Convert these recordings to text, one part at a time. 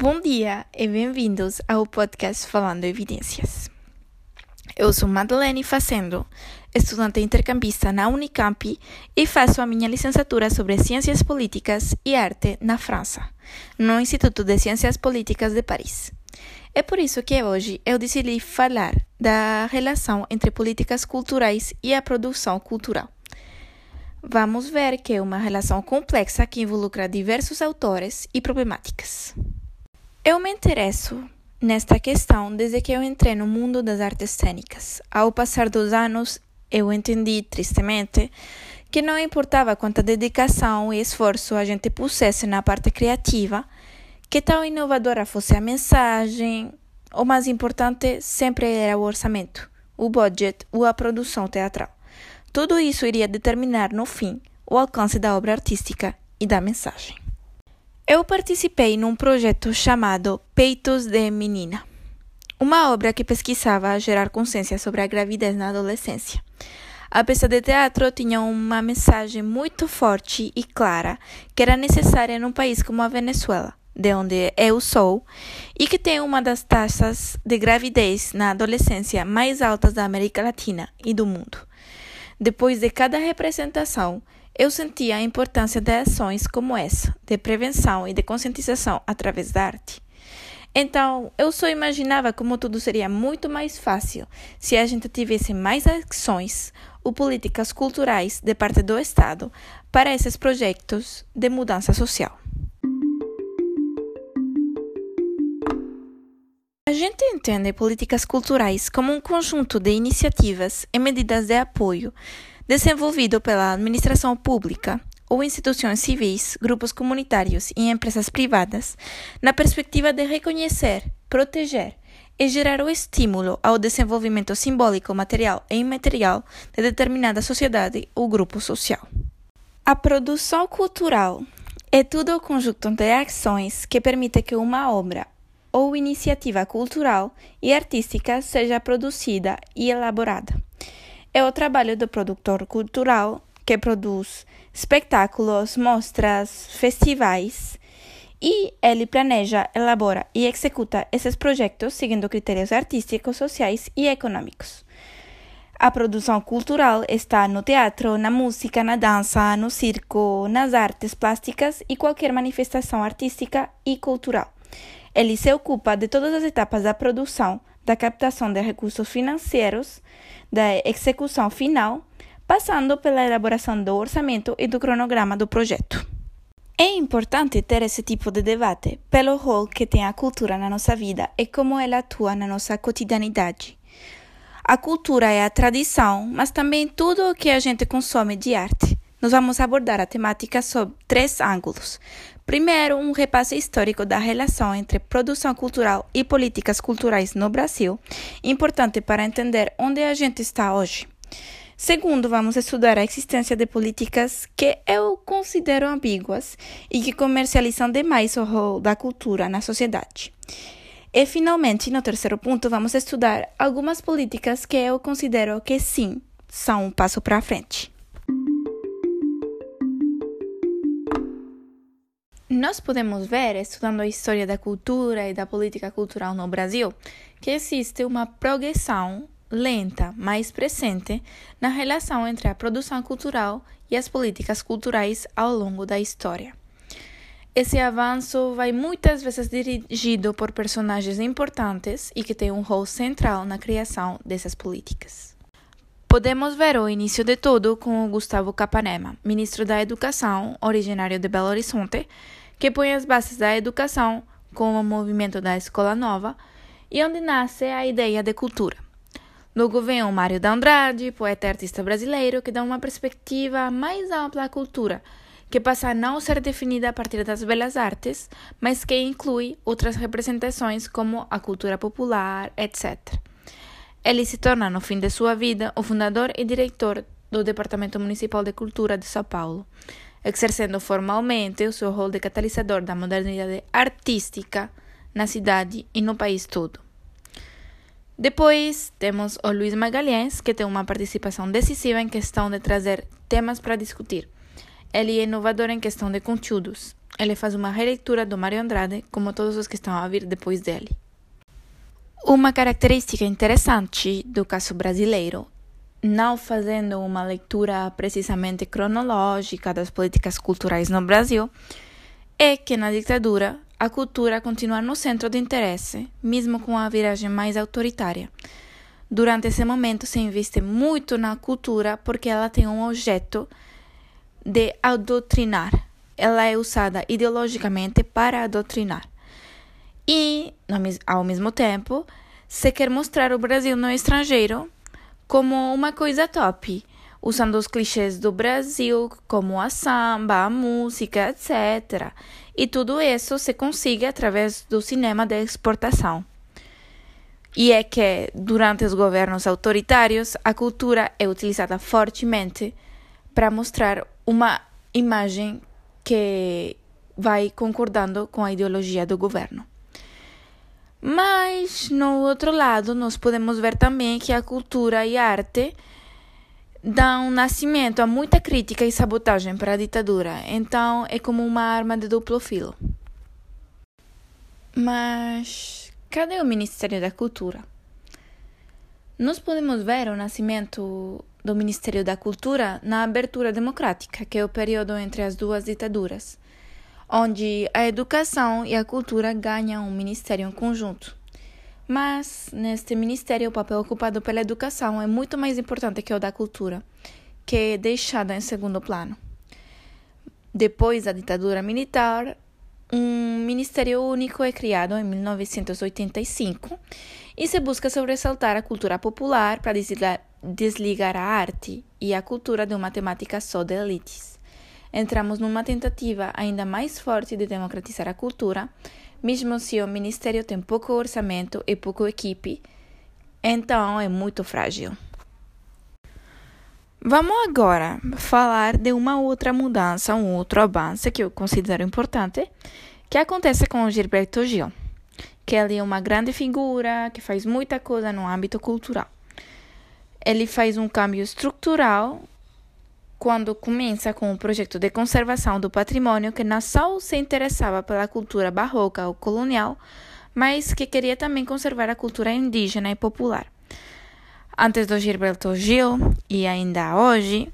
Bom dia e bem-vindos ao podcast Falando Evidências. Eu sou Madeleine Facendo, estudante intercambista na Unicamp e faço a minha licenciatura sobre Ciências Políticas e Arte na França, no Instituto de Ciências Políticas de Paris. É por isso que hoje eu decidi falar da relação entre políticas culturais e a produção cultural. Vamos ver que é uma relação complexa que involucra diversos autores e problemáticas. Eu me interesso nesta questão desde que eu entrei no mundo das artes cênicas. Ao passar dos anos, eu entendi, tristemente, que não importava quanta dedicação e esforço a gente pusesse na parte criativa, que tão inovadora fosse a mensagem, o mais importante sempre era o orçamento, o budget ou a produção teatral. Tudo isso iria determinar, no fim, o alcance da obra artística e da mensagem. Eu participei num projeto chamado Peitos de Menina, uma obra que pesquisava gerar consciência sobre a gravidez na adolescência. A peça de teatro tinha uma mensagem muito forte e clara que era necessária num país como a Venezuela, de onde eu sou, e que tem uma das taxas de gravidez na adolescência mais altas da América Latina e do mundo. Depois de cada representação, eu sentia a importância de ações como essa, de prevenção e de conscientização através da arte. Então, eu só imaginava como tudo seria muito mais fácil se a gente tivesse mais ações ou políticas culturais de parte do Estado para esses projetos de mudança social. A gente entende políticas culturais como um conjunto de iniciativas e medidas de apoio desenvolvido pela administração pública ou instituições civis, grupos comunitários e empresas privadas, na perspectiva de reconhecer, proteger e gerar o estímulo ao desenvolvimento simbólico, material e imaterial de determinada sociedade ou grupo social. A produção cultural é todo o conjunto de ações que permite que uma obra ou iniciativa cultural e artística seja produzida e elaborada. É o trabalho do produtor cultural que produz espetáculos, mostras, festivais e ele planeja, elabora e executa esses projetos seguindo critérios artísticos, sociais e econômicos. A produção cultural está no teatro, na música, na dança, no circo, nas artes plásticas e qualquer manifestação artística e cultural. Ele se ocupa de todas as etapas da produção, da captação de recursos financeiros, da execução final, passando pela elaboração do orçamento e do cronograma do projeto. É importante ter esse tipo de debate pelo rol que tem a cultura na nossa vida e como ela atua na nossa cotidianidade. A cultura é a tradição, mas também tudo o que a gente consome de arte. Nós vamos abordar a temática sob três ângulos. Primeiro, um repasse histórico da relação entre produção cultural e políticas culturais no Brasil, importante para entender onde a gente está hoje. Segundo, vamos estudar a existência de políticas que eu considero ambíguas e que comercializam demais o rol da cultura na sociedade. E, finalmente, no terceiro ponto, vamos estudar algumas políticas que eu considero que sim são um passo para frente. Nós podemos ver, estudando a história da cultura e da política cultural no Brasil, que existe uma progressão lenta, mas presente, na relação entre a produção cultural e as políticas culturais ao longo da história. Esse avanço vai muitas vezes dirigido por personagens importantes e que têm um rol central na criação dessas políticas. Podemos ver o início de tudo com o Gustavo Capanema, ministro da Educação, originário de Belo Horizonte, que põe as bases da educação com o movimento da Escola Nova e onde nasce a ideia de cultura. Logo vem o Mário da Andrade, poeta e artista brasileiro, que dá uma perspectiva mais ampla à cultura, que passa a não ser definida a partir das belas artes, mas que inclui outras representações como a cultura popular, etc. Ele se torna, no fim de sua vida, o fundador e diretor do Departamento Municipal de Cultura de São Paulo, exercendo formalmente o seu rol de catalisador da modernidade artística na cidade e no país todo. Depois temos o Luiz Magalhães, que tem uma participação decisiva em questão de trazer temas para discutir. Ele é inovador em questão de conteúdos. ele faz uma releitura do Mário Andrade, como todos os que estão a vir depois dele. Uma característica interessante do caso brasileiro, não fazendo uma leitura precisamente cronológica das políticas culturais no Brasil, é que na ditadura a cultura continua no centro de interesse, mesmo com a viragem mais autoritária. Durante esse momento se investe muito na cultura porque ela tem um objeto de adoutrinar. Ela é usada ideologicamente para adoutrinar. E, ao mesmo tempo, se quer mostrar o Brasil no estrangeiro como uma coisa top, usando os clichês do Brasil, como a samba, a música, etc. E tudo isso se consegue através do cinema de exportação. E é que, durante os governos autoritários, a cultura é utilizada fortemente para mostrar uma imagem que vai concordando com a ideologia do governo. Mas, no outro lado, nós podemos ver também que a cultura e a arte dão nascimento a muita crítica e sabotagem para a ditadura, então é como uma arma de duplo filo. Mas cadê o Ministério da Cultura? Nós podemos ver o nascimento do Ministério da Cultura na abertura democrática, que é o período entre as duas ditaduras, onde a educação e a cultura ganham um ministério em conjunto. Mas, neste ministério, o papel ocupado pela educação é muito mais importante que o da cultura, que é deixado em segundo plano. Depois da ditadura militar, um ministério único é criado em 1985 e se busca sobressaltar a cultura popular para desligar, desligar a arte e a cultura de uma temática só de elites. Entramos numa tentativa ainda mais forte de democratizar a cultura, mesmo se o ministério tem pouco orçamento e pouca equipe, então é muito frágil. Vamos agora falar de uma outra mudança, um outro avanço que eu considero importante, que acontece com o Gilberto Gil, que ele é uma grande figura que faz muita coisa no âmbito cultural. Ele faz um câmbio estrutural quando começa com o projeto de conservação do patrimônio que não só se interessava pela cultura barroca ou colonial, mas que queria também conservar a cultura indígena e popular. Antes do Gilberto Gil, e ainda hoje,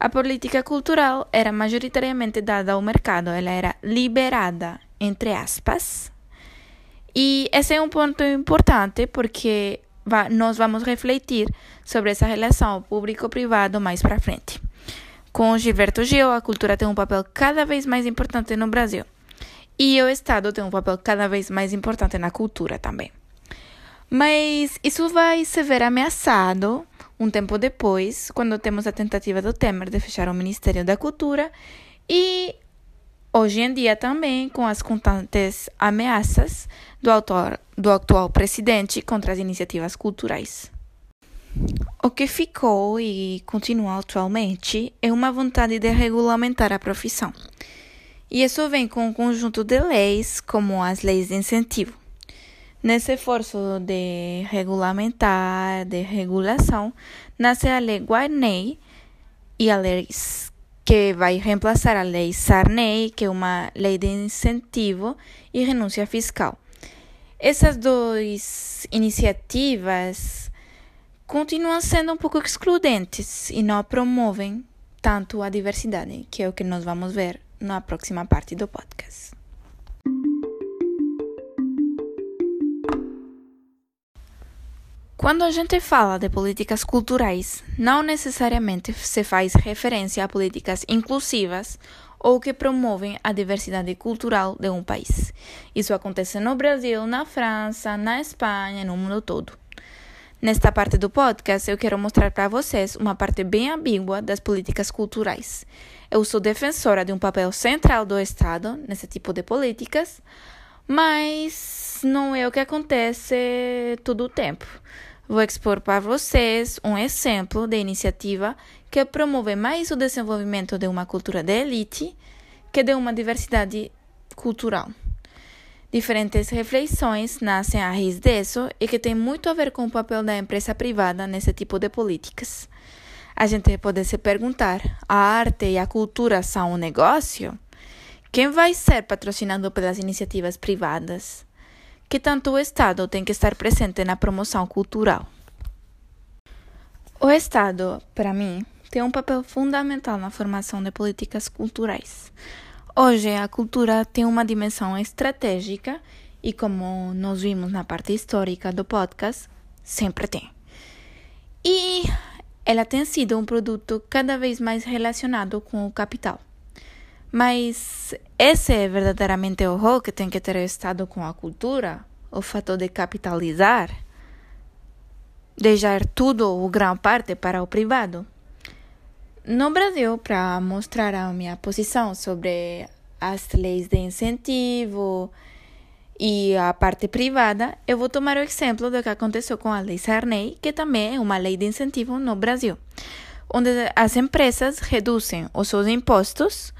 a política cultural era majoritariamente dada ao mercado, ela era liberada, entre aspas. E esse é um ponto importante porque nós vamos refletir sobre essa relação público-privado mais para frente. Com Gilberto Gil, a cultura tem um papel cada vez mais importante no Brasil. E o Estado tem um papel cada vez mais importante na cultura também. Mas isso vai se ver ameaçado um tempo depois, quando temos a tentativa do Temer de fechar o Ministério da Cultura e hoje em dia também com as constantes ameaças do, autor, do atual presidente contra as iniciativas culturais. O que ficou e continua atualmente é uma vontade de regulamentar a profissão. E isso vem com um conjunto de leis, como as leis de incentivo. Nesse esforço de regulamentar, de regulação, nasce a Lei Guarney e a lei que vai reemplaçar a Lei Sarney, que é uma lei de incentivo e renúncia fiscal. Essas duas iniciativas continuam sendo um pouco excludentes e não promovem tanto a diversidade, que é o que nós vamos ver na próxima parte do podcast. Quando a gente fala de políticas culturais, não necessariamente se faz referência a políticas inclusivas ou que promovem a diversidade cultural de um país. Isso acontece no Brasil, na França, na Espanha no mundo todo. Nesta parte do podcast, eu quero mostrar para vocês uma parte bem ambígua das políticas culturais. Eu sou defensora de um papel central do Estado nesse tipo de políticas, mas não é o que acontece todo o tempo. Vou expor para vocês um exemplo de iniciativa que promove mais o desenvolvimento de uma cultura de elite que de uma diversidade cultural. Diferentes reflexões nascem a raiz disso e que tem muito a ver com o papel da empresa privada nesse tipo de políticas. A gente pode se perguntar: a arte e a cultura são um negócio? quem vai ser patrocinado pelas iniciativas privadas? Que tanto o Estado tem que estar presente na promoção cultural? O Estado, para mim, tem um papel fundamental na formação de políticas culturais. Hoje, a cultura tem uma dimensão estratégica e, como nós vimos na parte histórica do podcast, sempre tem. E ela tem sido um produto cada vez mais relacionado com o capital. Mas esse é verdadeiramente o rol que tem que ter Estado com a cultura? O fato de capitalizar? Deixar tudo ou grande parte para o privado? No Brasil, para mostrar a minha posição sobre as leis de incentivo e a parte privada, eu vou tomar o exemplo do que aconteceu com a Lei Sarney, que também é uma lei de incentivo no Brasil, onde as empresas reduzem os seus impostos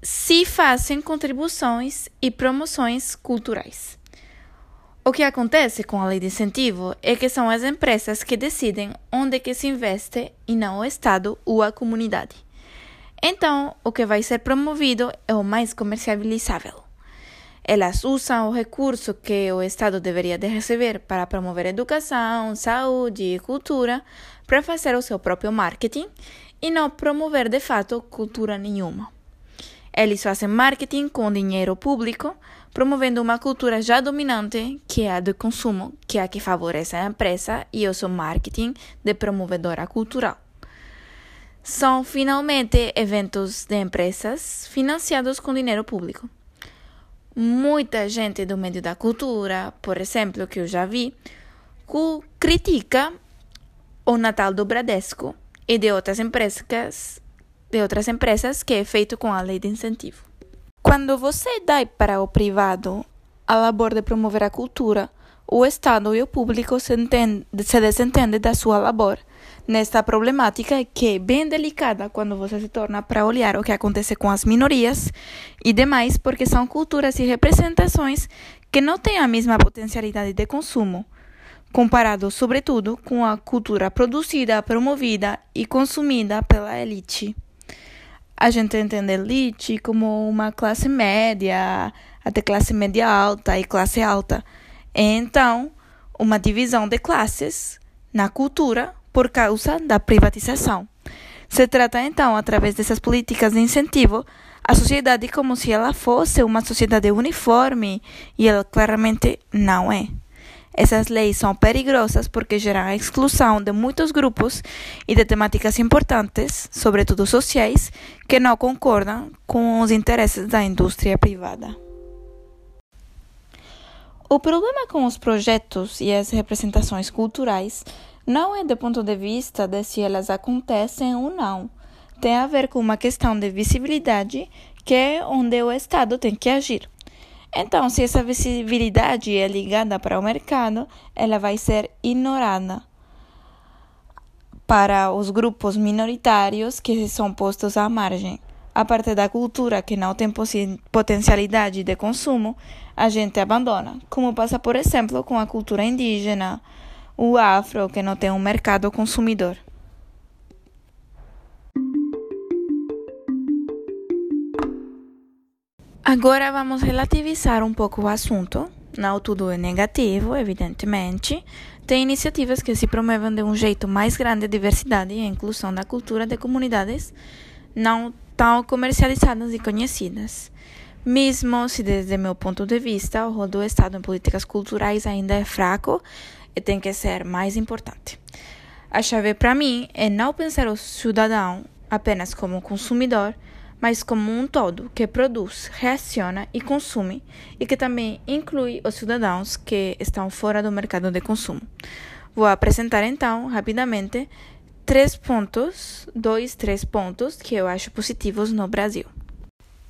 se fazem contribuições e promoções culturais. O que acontece com a lei de incentivo é que são as empresas que decidem onde que se investe e não o Estado ou a comunidade. Então, o que vai ser promovido é o mais comercializável. Elas usam o recurso que o Estado deveria de receber para promover educação, saúde e cultura para fazer o seu próprio marketing e não promover de fato cultura nenhuma. Eles fazem marketing com dinheiro público promovendo uma cultura já dominante, que é a do consumo, que é a que favorece a empresa e o seu marketing de promovedora cultural. São finalmente eventos de empresas financiados com dinheiro público. Muita gente do meio da cultura, por exemplo, que eu já vi, critica o Natal do Bradesco e de outras empresas, de outras empresas que é feito com a lei de incentivo. Quando você dá para o privado a labor de promover a cultura, o Estado e o público se, entende, se desentendem da sua labor. Nesta problemática que é bem delicada quando você se torna para olhar o que acontece com as minorias e demais, porque são culturas e representações que não têm a mesma potencialidade de consumo, comparado, sobretudo, com a cultura produzida, promovida e consumida pela elite a gente entende elite como uma classe média, até classe média alta e classe alta. Então, uma divisão de classes na cultura por causa da privatização. Se trata então, através dessas políticas de incentivo, a sociedade como se ela fosse uma sociedade uniforme e ela claramente não é. Essas leis são perigosas porque geram a exclusão de muitos grupos e de temáticas importantes, sobretudo sociais, que não concordam com os interesses da indústria privada. O problema com os projetos e as representações culturais não é do ponto de vista de se elas acontecem ou não. Tem a ver com uma questão de visibilidade, que é onde o Estado tem que agir. Então, se essa visibilidade é ligada para o mercado, ela vai ser ignorada para os grupos minoritários que são postos à margem. A parte da cultura que não tem potencialidade de consumo, a gente abandona, como passa, por exemplo, com a cultura indígena, o afro, que não tem um mercado consumidor. Agora vamos relativizar um pouco o assunto. Não tudo é negativo, evidentemente. Tem iniciativas que se promovem de um jeito mais grande a diversidade e a inclusão da cultura de comunidades não tão comercializadas e conhecidas. Mesmo se, desde meu ponto de vista, o rol do Estado em políticas culturais ainda é fraco e tem que ser mais importante. A chave para mim é não pensar o cidadão apenas como consumidor, mas como um todo que produz, reaciona e consome, e que também inclui os cidadãos que estão fora do mercado de consumo. Vou apresentar então, rapidamente, três pontos, dois, três pontos que eu acho positivos no Brasil.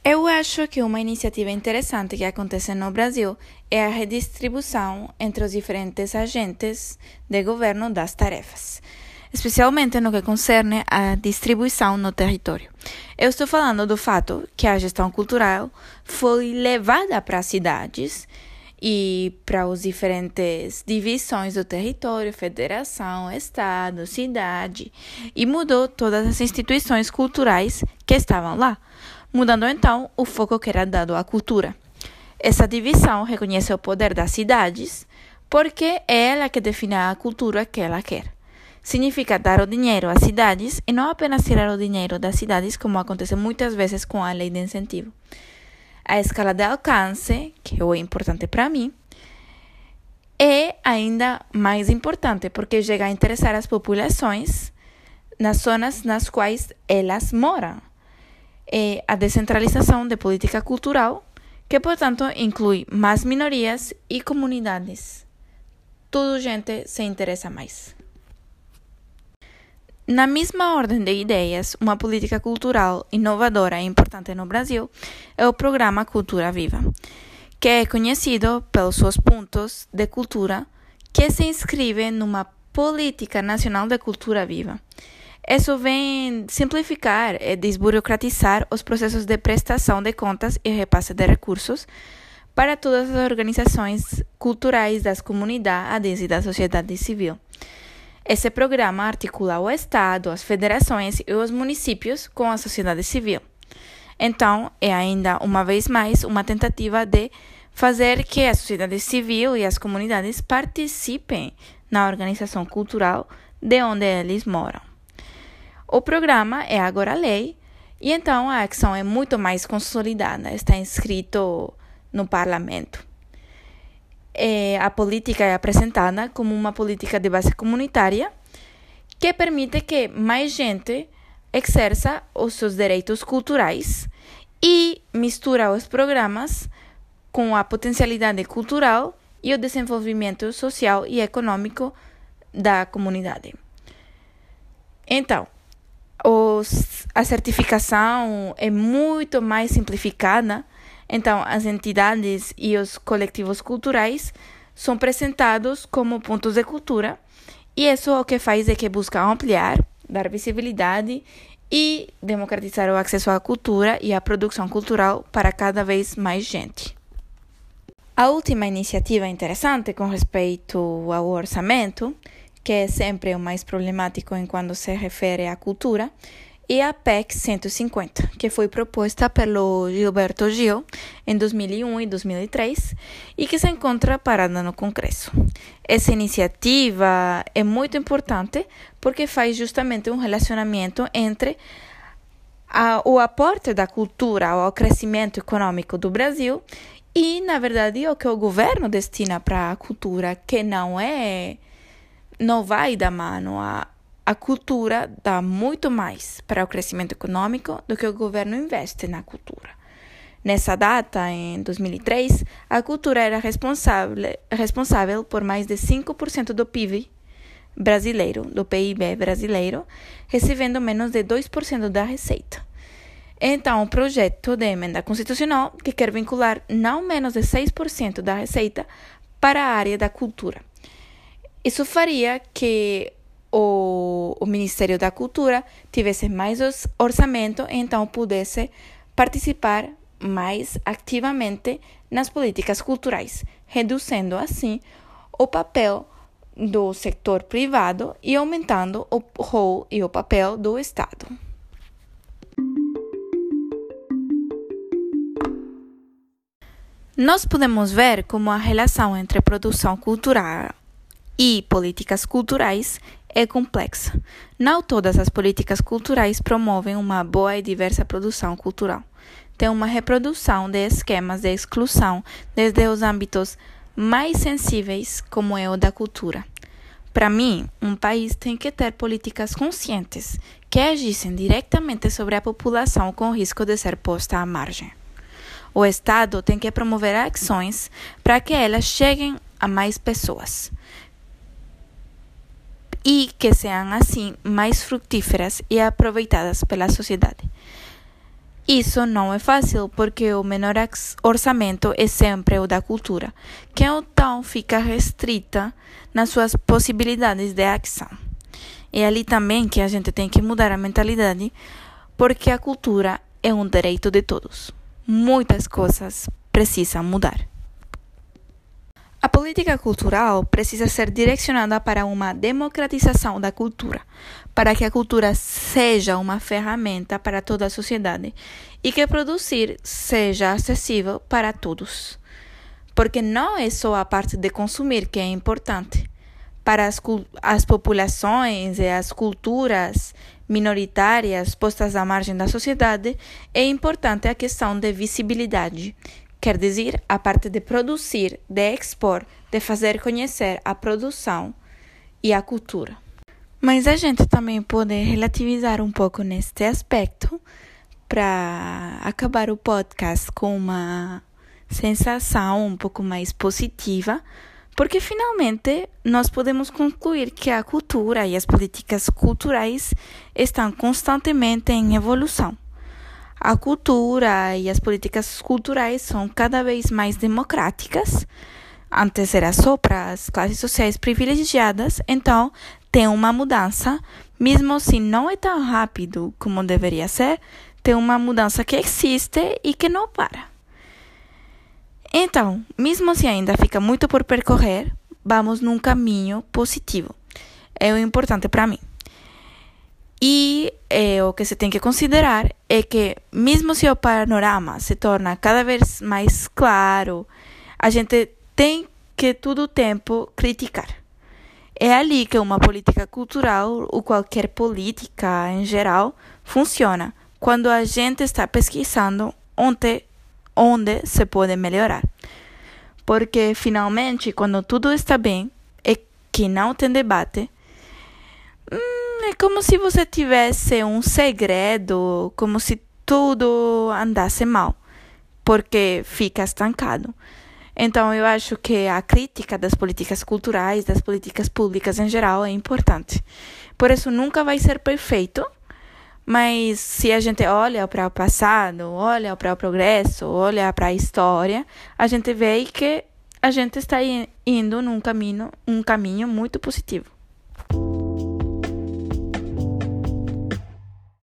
Eu acho que uma iniciativa interessante que acontece no Brasil é a redistribuição entre os diferentes agentes de governo das tarefas especialmente no que concerne à distribuição no território. Eu estou falando do fato que a gestão cultural foi levada para as cidades e para as diferentes divisões do território, federação, estado, cidade, e mudou todas as instituições culturais que estavam lá. mudando então o foco que era dado à cultura. Essa divisão reconhece o poder das cidades, porque é ela que define a cultura que ela quer. Significa dar o dinheiro às cidades e não apenas tirar o dinheiro das cidades, como acontece muitas vezes com a lei de incentivo. A escala de alcance, que é importante para mim, é ainda mais importante porque chega a interessar as populações nas zonas nas quais elas moram. É a descentralização de política cultural, que, portanto, inclui mais minorias e comunidades. Tudo gente se interessa mais. Na mesma ordem de ideias, uma política cultural inovadora e importante no Brasil é o programa Cultura Viva, que é conhecido pelos seus pontos de cultura que se inscreve numa política nacional de cultura viva. Isso vem simplificar e desburocratizar os processos de prestação de contas e repasse de recursos para todas as organizações culturais das comunidades e da sociedade civil. Esse programa articula o Estado, as federações e os municípios com a sociedade civil. Então, é ainda uma vez mais uma tentativa de fazer que a sociedade civil e as comunidades participem na organização cultural de onde eles moram. O programa é agora lei e então a ação é muito mais consolidada, está inscrito no parlamento é, a política é apresentada como uma política de base comunitária que permite que mais gente exerça os seus direitos culturais e mistura os programas com a potencialidade cultural e o desenvolvimento social e econômico da comunidade. Então, os, a certificação é muito mais simplificada então, as entidades e os coletivos culturais são apresentados como pontos de cultura, e isso o que faz é que busca ampliar, dar visibilidade e democratizar o acesso à cultura e à produção cultural para cada vez mais gente. A última iniciativa interessante com respeito ao orçamento, que é sempre o mais problemático em quando se refere à cultura, e a PEC 150, que foi proposta pelo Gilberto Gil em 2001 e 2003 e que se encontra parada no Congresso. Essa iniciativa é muito importante porque faz justamente um relacionamento entre a, o aporte da cultura ao crescimento econômico do Brasil e, na verdade, o que o governo destina para a cultura, que não é não vai da mano a a cultura dá muito mais para o crescimento econômico do que o governo investe na cultura. Nessa data, em 2003, a cultura era responsável, responsável por mais de 5% do PIB brasileiro, do PIB brasileiro, recebendo menos de 2% da receita. Então, o projeto de emenda constitucional que quer vincular não menos de 6% da receita para a área da cultura. Isso faria que o, o Ministério da Cultura tivesse mais orçamento então pudesse participar mais ativamente nas políticas culturais, reduzindo assim o papel do setor privado e aumentando o rol e o papel do Estado. Nós podemos ver como a relação entre produção cultural e políticas culturais é complexa. Não todas as políticas culturais promovem uma boa e diversa produção cultural. Tem uma reprodução de esquemas de exclusão desde os âmbitos mais sensíveis, como é o da cultura. Para mim, um país tem que ter políticas conscientes que agissem diretamente sobre a população com risco de ser posta à margem. O Estado tem que promover ações para que elas cheguem a mais pessoas e que sejam assim mais frutíferas e aproveitadas pela sociedade. Isso não é fácil porque o menor orçamento é sempre o da cultura, que então fica restrita nas suas possibilidades de ação. É ali também que a gente tem que mudar a mentalidade, porque a cultura é um direito de todos. Muitas coisas precisam mudar. A política cultural precisa ser direcionada para uma democratização da cultura, para que a cultura seja uma ferramenta para toda a sociedade e que produzir seja acessível para todos. Porque não é só a parte de consumir que é importante. Para as, as populações e as culturas minoritárias postas à margem da sociedade, é importante a questão de visibilidade quer dizer a parte de produzir, de expor, de fazer conhecer a produção e a cultura. Mas a gente também pode relativizar um pouco neste aspecto para acabar o podcast com uma sensação um pouco mais positiva, porque finalmente nós podemos concluir que a cultura e as políticas culturais estão constantemente em evolução. A cultura e as políticas culturais são cada vez mais democráticas. Antes era só para as classes sociais privilegiadas, então tem uma mudança, mesmo se não é tão rápido como deveria ser, tem uma mudança que existe e que não para. Então, mesmo se ainda fica muito por percorrer, vamos num caminho positivo. É o importante para mim. E eh, o que se tem que considerar é que, mesmo se o panorama se torna cada vez mais claro, a gente tem que todo o tempo criticar. É ali que uma política cultural, ou qualquer política em geral, funciona, quando a gente está pesquisando onde, onde se pode melhorar. Porque, finalmente, quando tudo está bem e que não tem debate, Hum, é como se você tivesse um segredo, como se tudo andasse mal, porque fica estancado. Então, eu acho que a crítica das políticas culturais, das políticas públicas em geral, é importante. Por isso, nunca vai ser perfeito, mas se a gente olha para o passado, olha para o progresso, olha para a história, a gente vê que a gente está indo num caminho, um caminho muito positivo.